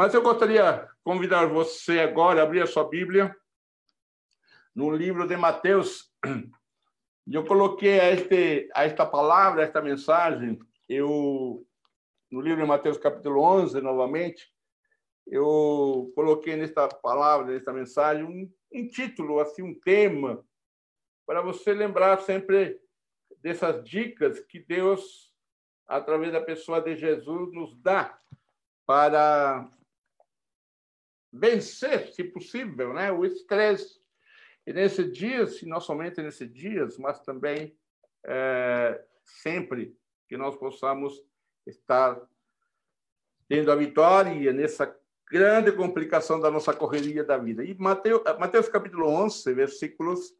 Mas eu gostaria de convidar você agora a abrir a sua Bíblia no livro de Mateus. Eu coloquei a, este, a esta palavra, a esta mensagem, eu no livro de Mateus capítulo 11, novamente, eu coloquei nesta palavra, nesta mensagem, um, um título, assim, um tema, para você lembrar sempre dessas dicas que Deus, através da pessoa de Jesus, nos dá para vencer, se possível, né, o estresse. E nesse dia, se não somente nesses dias, mas também é, sempre que nós possamos estar tendo a vitória nessa grande complicação da nossa correria da vida. E Mateus, Mateus capítulo 11, versículos,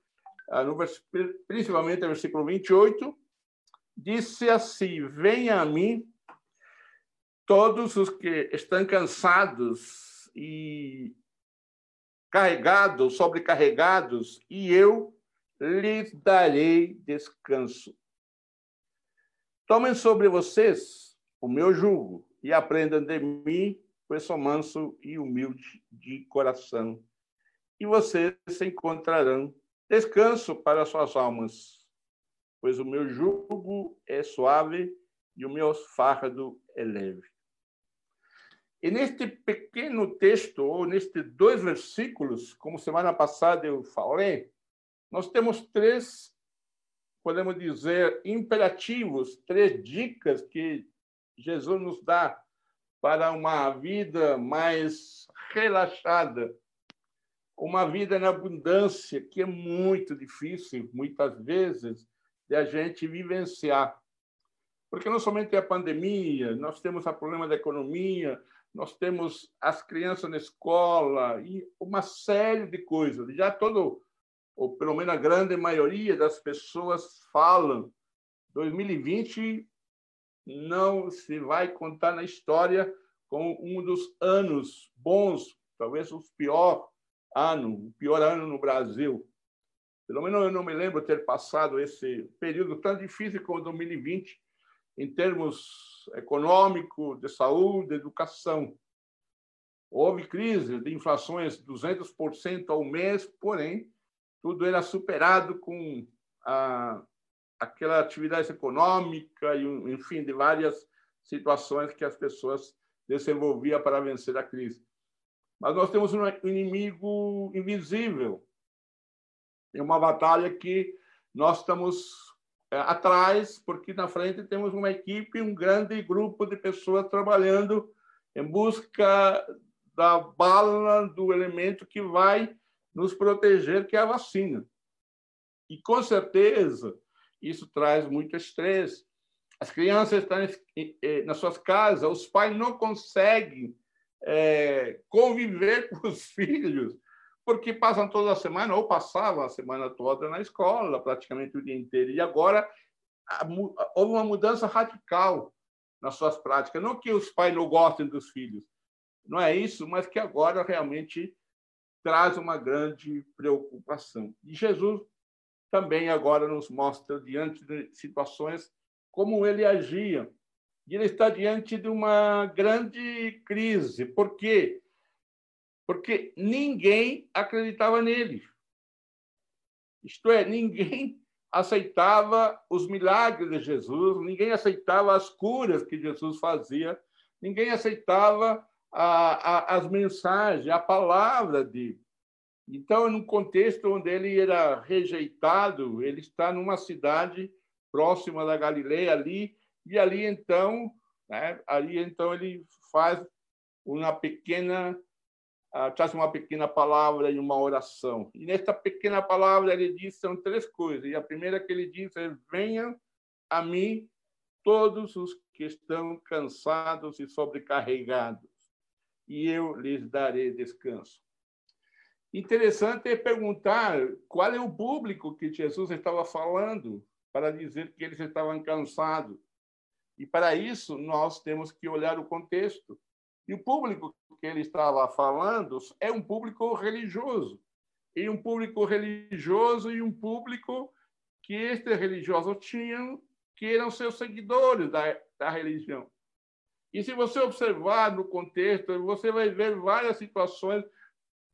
ah, principalmente versículo 28, disse assim: Venha a mim todos os que estão cansados e carregados, sobrecarregados, e eu lhes darei descanso. Tomem sobre vocês o meu jugo e aprendam de mim, pois sou manso e humilde de coração. E vocês encontrarão descanso para suas almas, pois o meu jugo é suave e o meu fardo é leve. E neste pequeno texto, ou nestes dois versículos, como semana passada eu falei, nós temos três podemos dizer, imperativos, três dicas que Jesus nos dá para uma vida mais relaxada, uma vida na abundância, que é muito difícil, muitas vezes, de a gente vivenciar. Porque não somente a pandemia, nós temos o problema da economia, nós temos as crianças na escola e uma série de coisas. Já todo ou pelo menos a grande maioria das pessoas falam, 2020 não se vai contar na história como um dos anos bons, talvez o pior ano, o pior ano no Brasil. Pelo menos eu não me lembro ter passado esse período tão difícil como 2020, em termos econômico, de saúde, de educação. Houve crise de inflações 200% ao mês, porém, tudo era superado com a, aquela atividade econômica e, enfim, de várias situações que as pessoas desenvolviam para vencer a crise. Mas nós temos um inimigo invisível. É uma batalha que nós estamos atrás, porque na frente temos uma equipe, um grande grupo de pessoas trabalhando em busca da bala, do elemento que vai nos proteger, que é a vacina. E, com certeza, isso traz muito estresse. As crianças estão nas suas casas, os pais não conseguem é, conviver com os filhos, porque passam toda a semana, ou passavam a semana toda na escola, praticamente o dia inteiro. E agora houve uma mudança radical nas suas práticas. Não que os pais não gostem dos filhos, não é isso, mas que agora realmente traz uma grande preocupação. E Jesus também agora nos mostra, diante de situações, como ele agia. E ele está diante de uma grande crise. Por quê? Porque ninguém acreditava nele. Isto é, ninguém aceitava os milagres de Jesus, ninguém aceitava as curas que Jesus fazia, ninguém aceitava a, a, as mensagens, a palavra dele. Então, num contexto onde ele era rejeitado, ele está numa cidade próxima da Galileia ali, e ali então, né, ali então ele faz uma pequena traz uma pequena palavra e uma oração. E nesta pequena palavra ele diz são três coisas. E a primeira que ele diz é: venham a mim todos os que estão cansados e sobrecarregados, e eu lhes darei descanso. Interessante é perguntar qual é o público que Jesus estava falando para dizer que eles estavam cansados. E para isso nós temos que olhar o contexto. E o público que ele estava falando é um público religioso. E um público religioso e um público que este religioso tinham, que eram seus seguidores da, da religião. E se você observar no contexto, você vai ver várias situações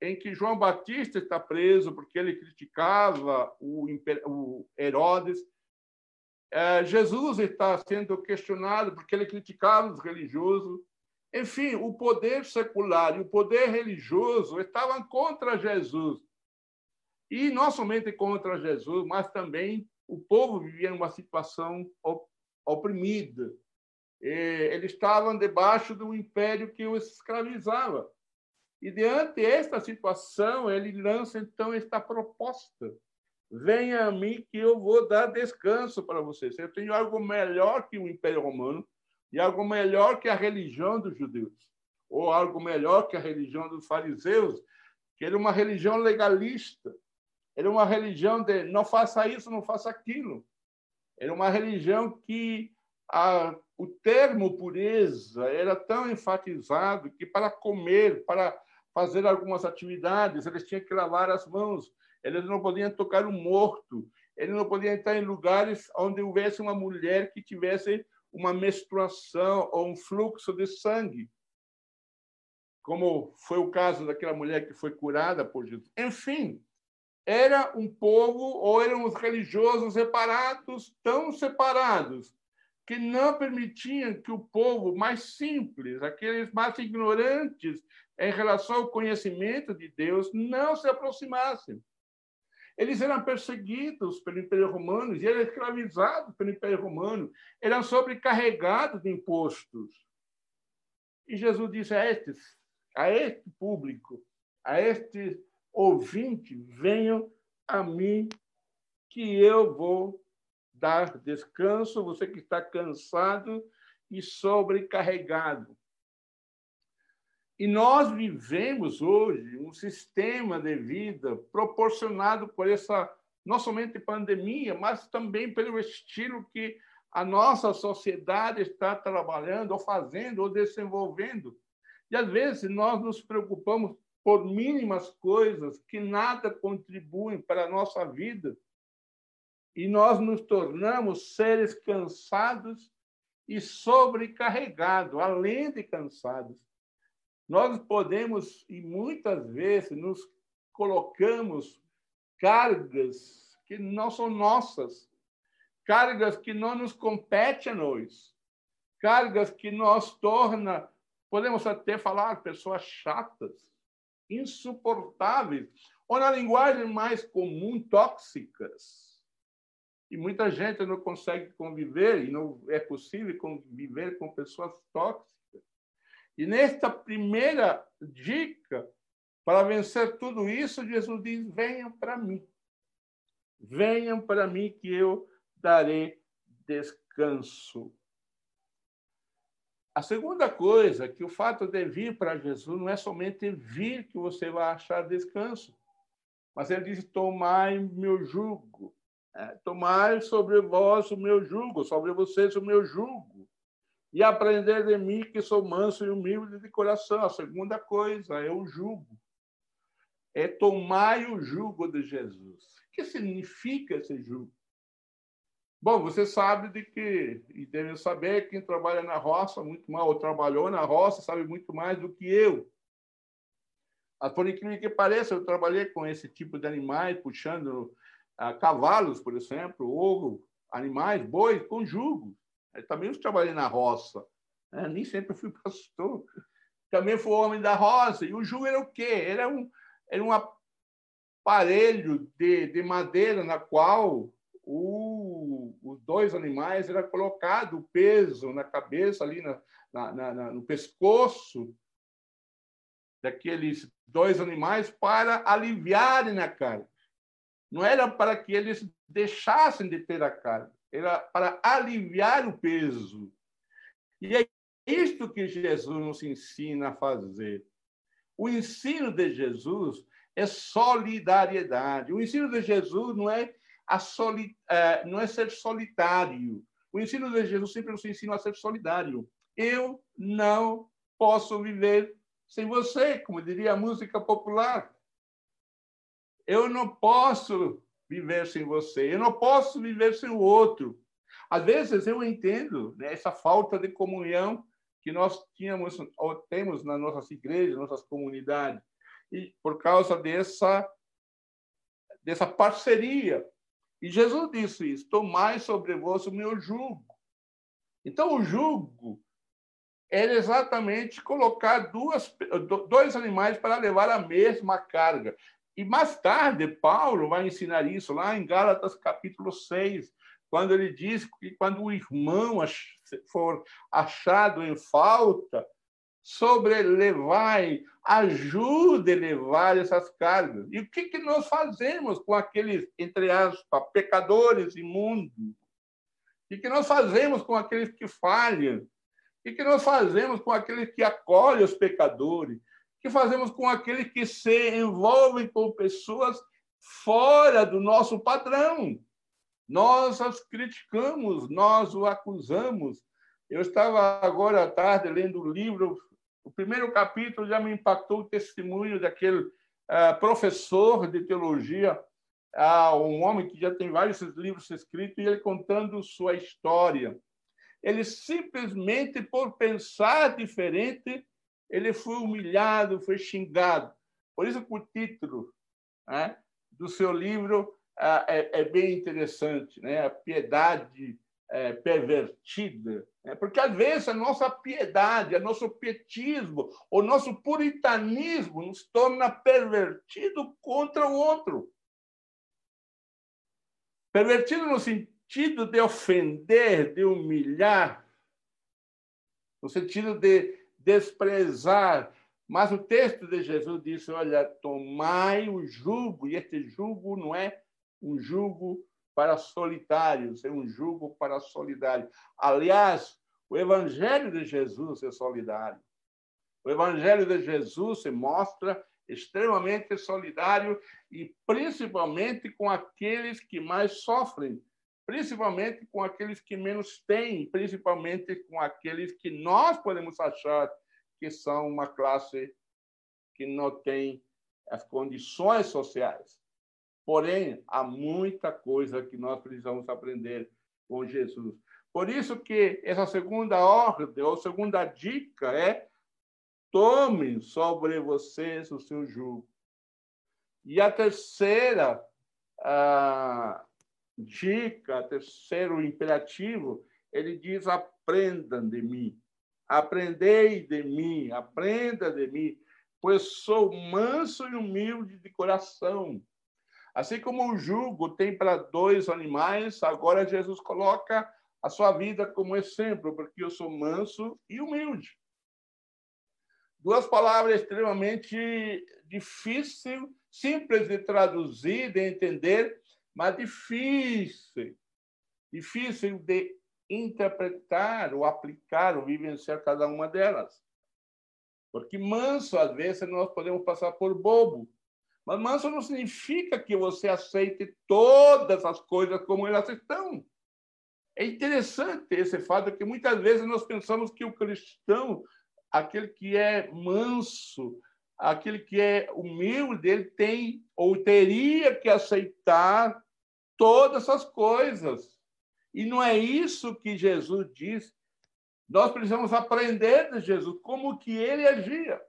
em que João Batista está preso porque ele criticava o, Herodes. É, Jesus está sendo questionado porque ele criticava os religiosos. Enfim, o poder secular e o poder religioso estavam contra Jesus. E não somente contra Jesus, mas também o povo vivia numa situação oprimida. Eles estavam debaixo do império que os escravizava. E diante desta situação, ele lança então esta proposta: venha a mim que eu vou dar descanso para vocês. Eu tenho algo melhor que o Império Romano e algo melhor que a religião dos judeus, ou algo melhor que a religião dos fariseus, que era uma religião legalista. Era uma religião de não faça isso, não faça aquilo. Era uma religião que a, o termo pureza era tão enfatizado que para comer, para fazer algumas atividades, eles tinham que lavar as mãos, eles não podiam tocar um morto, eles não podiam estar em lugares onde houvesse uma mulher que tivesse uma menstruação ou um fluxo de sangue, como foi o caso daquela mulher que foi curada por Jesus. Enfim, era um povo, ou eram os religiosos separados, tão separados, que não permitiam que o povo mais simples, aqueles mais ignorantes em relação ao conhecimento de Deus, não se aproximassem. Eles eram perseguidos pelo Império Romano e eram escravizados pelo Império Romano, eram sobrecarregados de impostos. E Jesus disse a a este público, a este ouvinte, venham a mim que eu vou dar descanso, você que está cansado e sobrecarregado. E nós vivemos hoje um sistema de vida proporcionado por essa, não somente pandemia, mas também pelo estilo que a nossa sociedade está trabalhando, ou fazendo, ou desenvolvendo. E às vezes nós nos preocupamos por mínimas coisas que nada contribuem para a nossa vida e nós nos tornamos seres cansados e sobrecarregados, além de cansados. Nós podemos, e muitas vezes, nos colocamos cargas que não são nossas, cargas que não nos competem a nós, cargas que nos torna, podemos até falar, pessoas chatas, insuportáveis, ou na linguagem mais comum, tóxicas e muita gente não consegue conviver, e não é possível conviver com pessoas tóxicas. E nesta primeira dica, para vencer tudo isso, Jesus diz: venham para mim. Venham para mim que eu darei descanso. A segunda coisa, que o fato de vir para Jesus não é somente vir que você vai achar descanso, mas ele diz: tomai meu jugo é, tomai sobre vós o meu jugo, sobre vocês o meu jugo, e aprender de mim que sou manso e humilde de coração. A segunda coisa é o jugo. É tomar o jugo de Jesus. O que significa esse jugo? Bom, você sabe de que, e deve saber, quem trabalha na roça muito mal, ou trabalhou na roça, sabe muito mais do que eu. Mas, por incrível que pareça, eu trabalhei com esse tipo de animais, puxando cavalos, por exemplo, ou animais, bois, com jugo. Eu também trabalhei na roça. Né? Nem sempre fui pastor. Também fui homem da roça. E o jugo era o quê? Era um, era um aparelho de, de madeira na qual o, os dois animais era colocado o peso na cabeça, ali na, na, na, no pescoço daqueles dois animais para aliviarem na carga. Não era para que eles deixassem de ter a carga, era para aliviar o peso. E é isto que Jesus nos ensina a fazer. O ensino de Jesus é solidariedade. O ensino de Jesus não é, a soli, é, não é ser solitário. O ensino de Jesus sempre nos ensina a ser solidário. Eu não posso viver sem você, como diria a música popular. Eu não posso viver sem você, eu não posso viver sem o outro. Às vezes eu entendo né, essa falta de comunhão que nós tínhamos ou temos nas nossas igrejas, nossas comunidades. E por causa dessa dessa parceria. E Jesus disse isso: Tomai sobre vós o meu jugo. Então, o jugo era exatamente colocar duas, dois animais para levar a mesma carga. E mais tarde, Paulo vai ensinar isso lá em Gálatas capítulo 6, quando ele diz que quando o irmão for achado em falta, sobrelevai, ajude a levar essas cargas. E o que, que nós fazemos com aqueles, entre aspas, pecadores imundos? O que, nós fazemos com aqueles que falham? O que nós fazemos com aqueles que acolhem os pecadores? Que fazemos com aqueles que se envolvem com pessoas fora do nosso padrão. Nós as criticamos, nós o acusamos. Eu estava agora à tarde lendo o livro, o primeiro capítulo já me impactou o testemunho daquele uh, professor de teologia, uh, um homem que já tem vários livros escritos, e ele contando sua história. Ele simplesmente, por pensar diferente, ele foi humilhado, foi xingado. Por isso que o título né, do seu livro é, é, bem interessante, né? A piedade é, pervertida. Né? Porque, às vezes, a nossa piedade, o nosso pietismo, o nosso puritanismo nos torna pervertido contra o outro. Pervertido no sentido de ofender, de humilhar, no sentido de desprezar. Mas o texto de Jesus disse: Olha, tomai o jugo, e este jugo não é um jugo para solitários, é um jugo para solidários. Aliás, o evangelho de Jesus é solidário. O evangelho de Jesus se mostra extremamente solidário e principalmente com aqueles que mais sofrem, principalmente com aqueles que menos têm, principalmente com aqueles que nós podemos achar que são uma classe que não tem as condições sociais. Porém, há muita coisa que nós precisamos aprender com Jesus. Por isso que essa segunda ordem, ou segunda dica é tomem sobre vocês o seu jugo. E a terceira a dica, terceiro imperativo, ele diz: aprendam de mim. Aprendei de mim, aprenda de mim, pois sou manso e humilde de coração. Assim como o jugo tem para dois animais, agora Jesus coloca a sua vida como exemplo, porque eu sou manso e humilde. Duas palavras extremamente difícil, simples de traduzir, de entender, mas difícil, difícil de interpretar ou aplicar ou vivenciar cada uma delas. Porque manso, às vezes, nós podemos passar por bobo. Mas manso não significa que você aceite todas as coisas como elas estão. É interessante esse fato que muitas vezes nós pensamos que o cristão, aquele que é manso, aquele que é humilde, ele tem ou teria que aceitar todas as coisas. E não é isso que Jesus diz. Nós precisamos aprender de Jesus como que ele agia.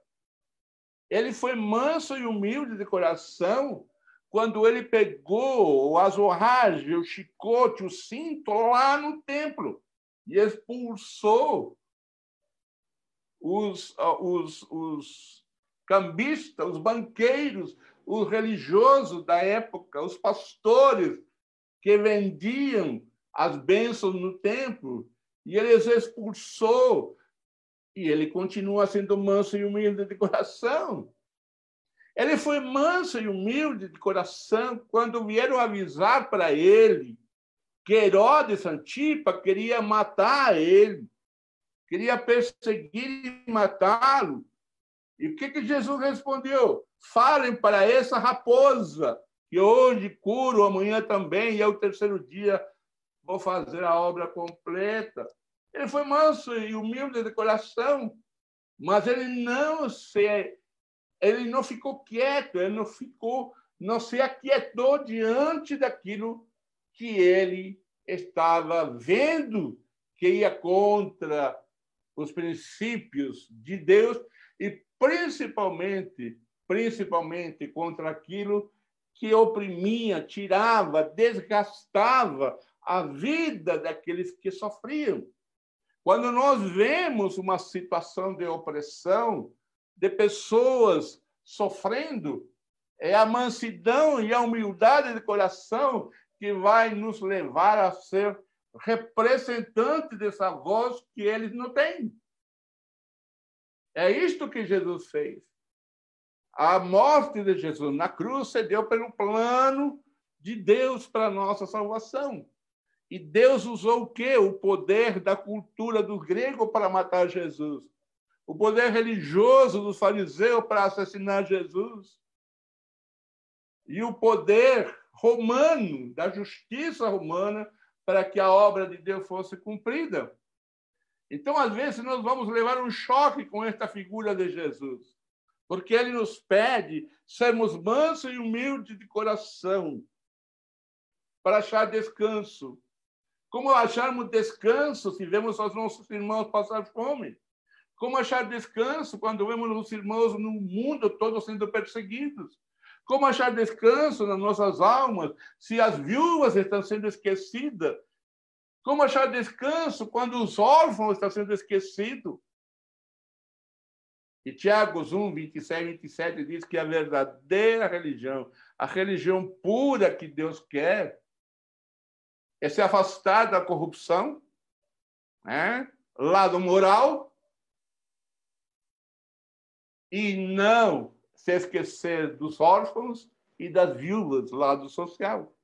Ele foi manso e humilde de coração quando ele pegou o azorrage, o chicote, o cinto lá no templo e expulsou os, os, os cambistas, os banqueiros, os religiosos da época, os pastores que vendiam as bênçãos no templo, e ele os expulsou. E ele continua sendo manso e humilde de coração. Ele foi manso e humilde de coração quando vieram avisar para ele que Herodes Antipa queria matar ele, queria perseguir e matá-lo. E o que, que Jesus respondeu? Falem para essa raposa que hoje curo, amanhã também, e é o terceiro dia vou fazer a obra completa. Ele foi manso e humilde de coração, mas ele não se ele não ficou quieto, ele não ficou, não se aquietou diante daquilo que ele estava vendo que ia contra os princípios de Deus e principalmente, principalmente contra aquilo que oprimia, tirava, desgastava a vida daqueles que sofriam. Quando nós vemos uma situação de opressão, de pessoas sofrendo, é a mansidão e a humildade de coração que vai nos levar a ser representante dessa voz que eles não têm. É isto que Jesus fez. A morte de Jesus na cruz se deu pelo plano de Deus para a nossa salvação. E Deus usou o quê? O poder da cultura do grego para matar Jesus. O poder religioso dos fariseus para assassinar Jesus. E o poder romano, da justiça romana, para que a obra de Deus fosse cumprida. Então, às vezes, nós vamos levar um choque com esta figura de Jesus, porque ele nos pede sermos mansos e humildes de coração para achar descanso. Como acharmos descanso se vemos os nossos irmãos passar fome? Como achar descanso quando vemos os irmãos no mundo todos sendo perseguidos? Como achar descanso nas nossas almas se as viúvas estão sendo esquecidas? Como achar descanso quando os órfãos estão sendo esquecidos? E Tiago 1, 26 e 27 diz que a verdadeira religião, a religião pura que Deus quer, é se afastar da corrupção, né? lado moral, e não se esquecer dos órfãos e das viúvas, lado social.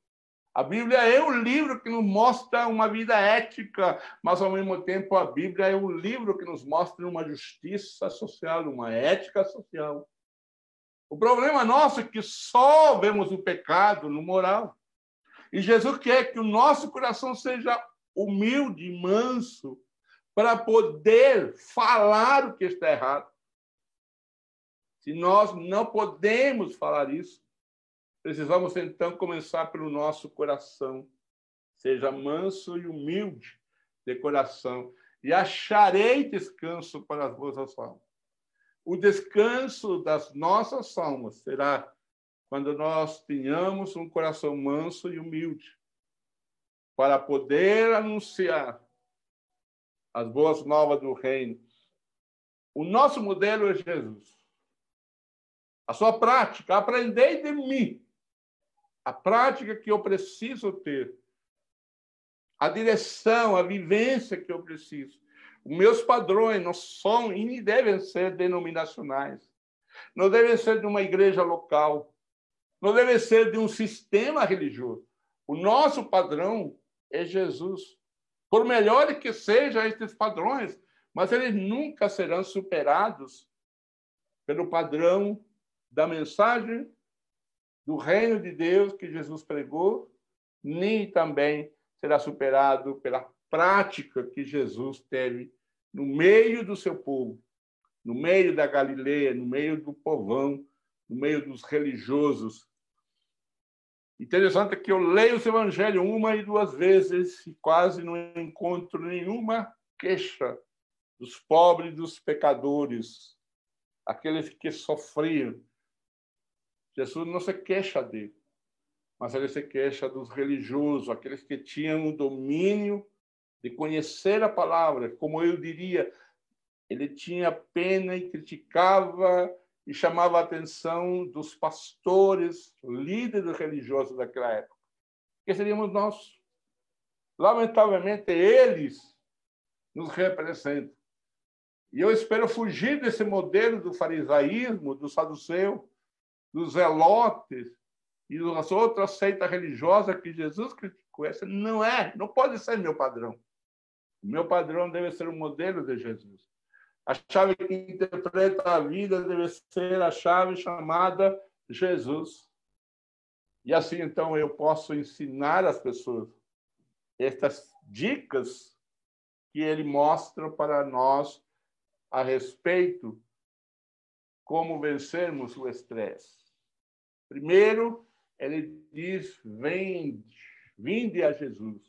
A Bíblia é um livro que nos mostra uma vida ética, mas ao mesmo tempo a Bíblia é um livro que nos mostra uma justiça social, uma ética social. O problema nosso é que só vemos o pecado no moral. E Jesus quer que o nosso coração seja humilde, manso, para poder falar o que está errado. Se nós não podemos falar isso, Precisamos então começar pelo nosso coração. Seja manso e humilde de coração, e acharei descanso para as vossas almas. O descanso das nossas almas será quando nós tenhamos um coração manso e humilde, para poder anunciar as boas novas do reino. O nosso modelo é Jesus. A sua prática, aprendei de mim, a prática que eu preciso ter, a direção, a vivência que eu preciso. Os meus padrões não são e nem devem ser denominacionais. Não devem ser de uma igreja local. Não devem ser de um sistema religioso. O nosso padrão é Jesus. Por melhores que sejam estes padrões, mas eles nunca serão superados pelo padrão da mensagem do reino de Deus que Jesus pregou, nem também será superado pela prática que Jesus teve no meio do seu povo, no meio da Galileia, no meio do povão, no meio dos religiosos. Interessante que eu leio o Evangelho uma e duas vezes e quase não encontro nenhuma queixa dos pobres, dos pecadores, aqueles que sofriam, Jesus não se queixa dele, mas ele se queixa dos religiosos, aqueles que tinham o domínio de conhecer a palavra. Como eu diria, ele tinha pena e criticava e chamava a atenção dos pastores, líderes religiosos daquela época, que seríamos nós. Lamentavelmente, eles nos representam. E eu espero fugir desse modelo do farisaísmo, do saduceu, dos zelotes e das outras seitas religiosas que Jesus criticou. Essa não é, não pode ser meu padrão. O meu padrão deve ser o modelo de Jesus. A chave que interpreta a vida deve ser a chave chamada Jesus. E assim, então, eu posso ensinar as pessoas estas dicas que ele mostra para nós a respeito como vencermos o estresse. Primeiro, ele diz: vende, vinde a Jesus.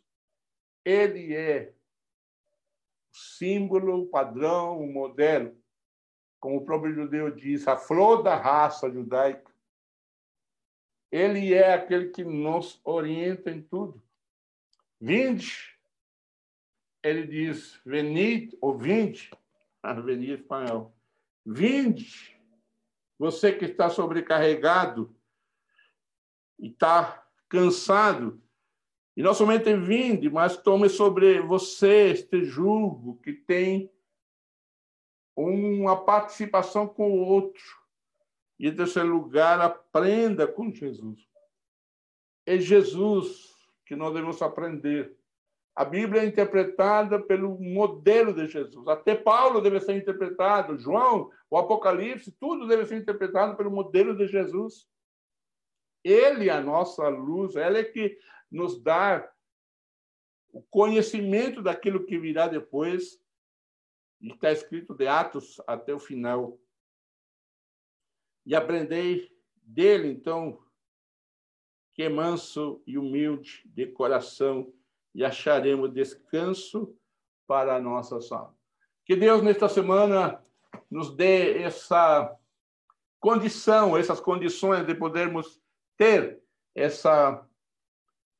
Ele é símbolo, o padrão, o modelo. Como o próprio judeu diz, a flor da raça judaica. Ele é aquele que nos orienta em tudo. Vinde, ele diz, venid, ou vinde, vende espanhol. Vinde, você que está sobrecarregado e está cansado, e não somente vinde, mas tome sobre você este jugo que tem uma participação com o outro. E, em terceiro lugar, aprenda com Jesus. É Jesus que nós devemos aprender. A Bíblia é interpretada pelo modelo de Jesus. Até Paulo deve ser interpretado, João, o Apocalipse, tudo deve ser interpretado pelo modelo de Jesus. Ele a nossa luz, ela é que nos dá o conhecimento daquilo que virá depois. E está escrito de Atos até o final. E aprendei dele, então, que é manso e humilde de coração, e acharemos descanso para a nossa alma. Que Deus, nesta semana, nos dê essa condição, essas condições de podermos ter essa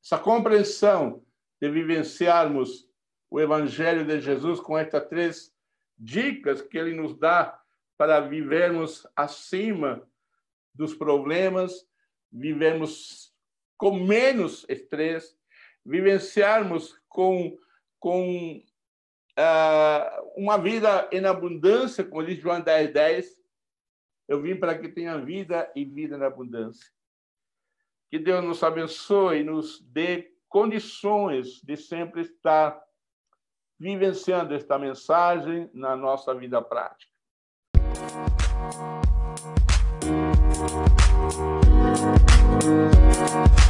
essa compreensão de vivenciarmos o Evangelho de Jesus com estas três dicas que ele nos dá para vivermos acima dos problemas, vivemos com menos estresse, vivenciarmos com, com uh, uma vida em abundância, como diz João 10, 10. Eu vim para que tenha vida e vida na abundância. Que Deus nos abençoe e nos dê condições de sempre estar vivenciando esta mensagem na nossa vida prática. Música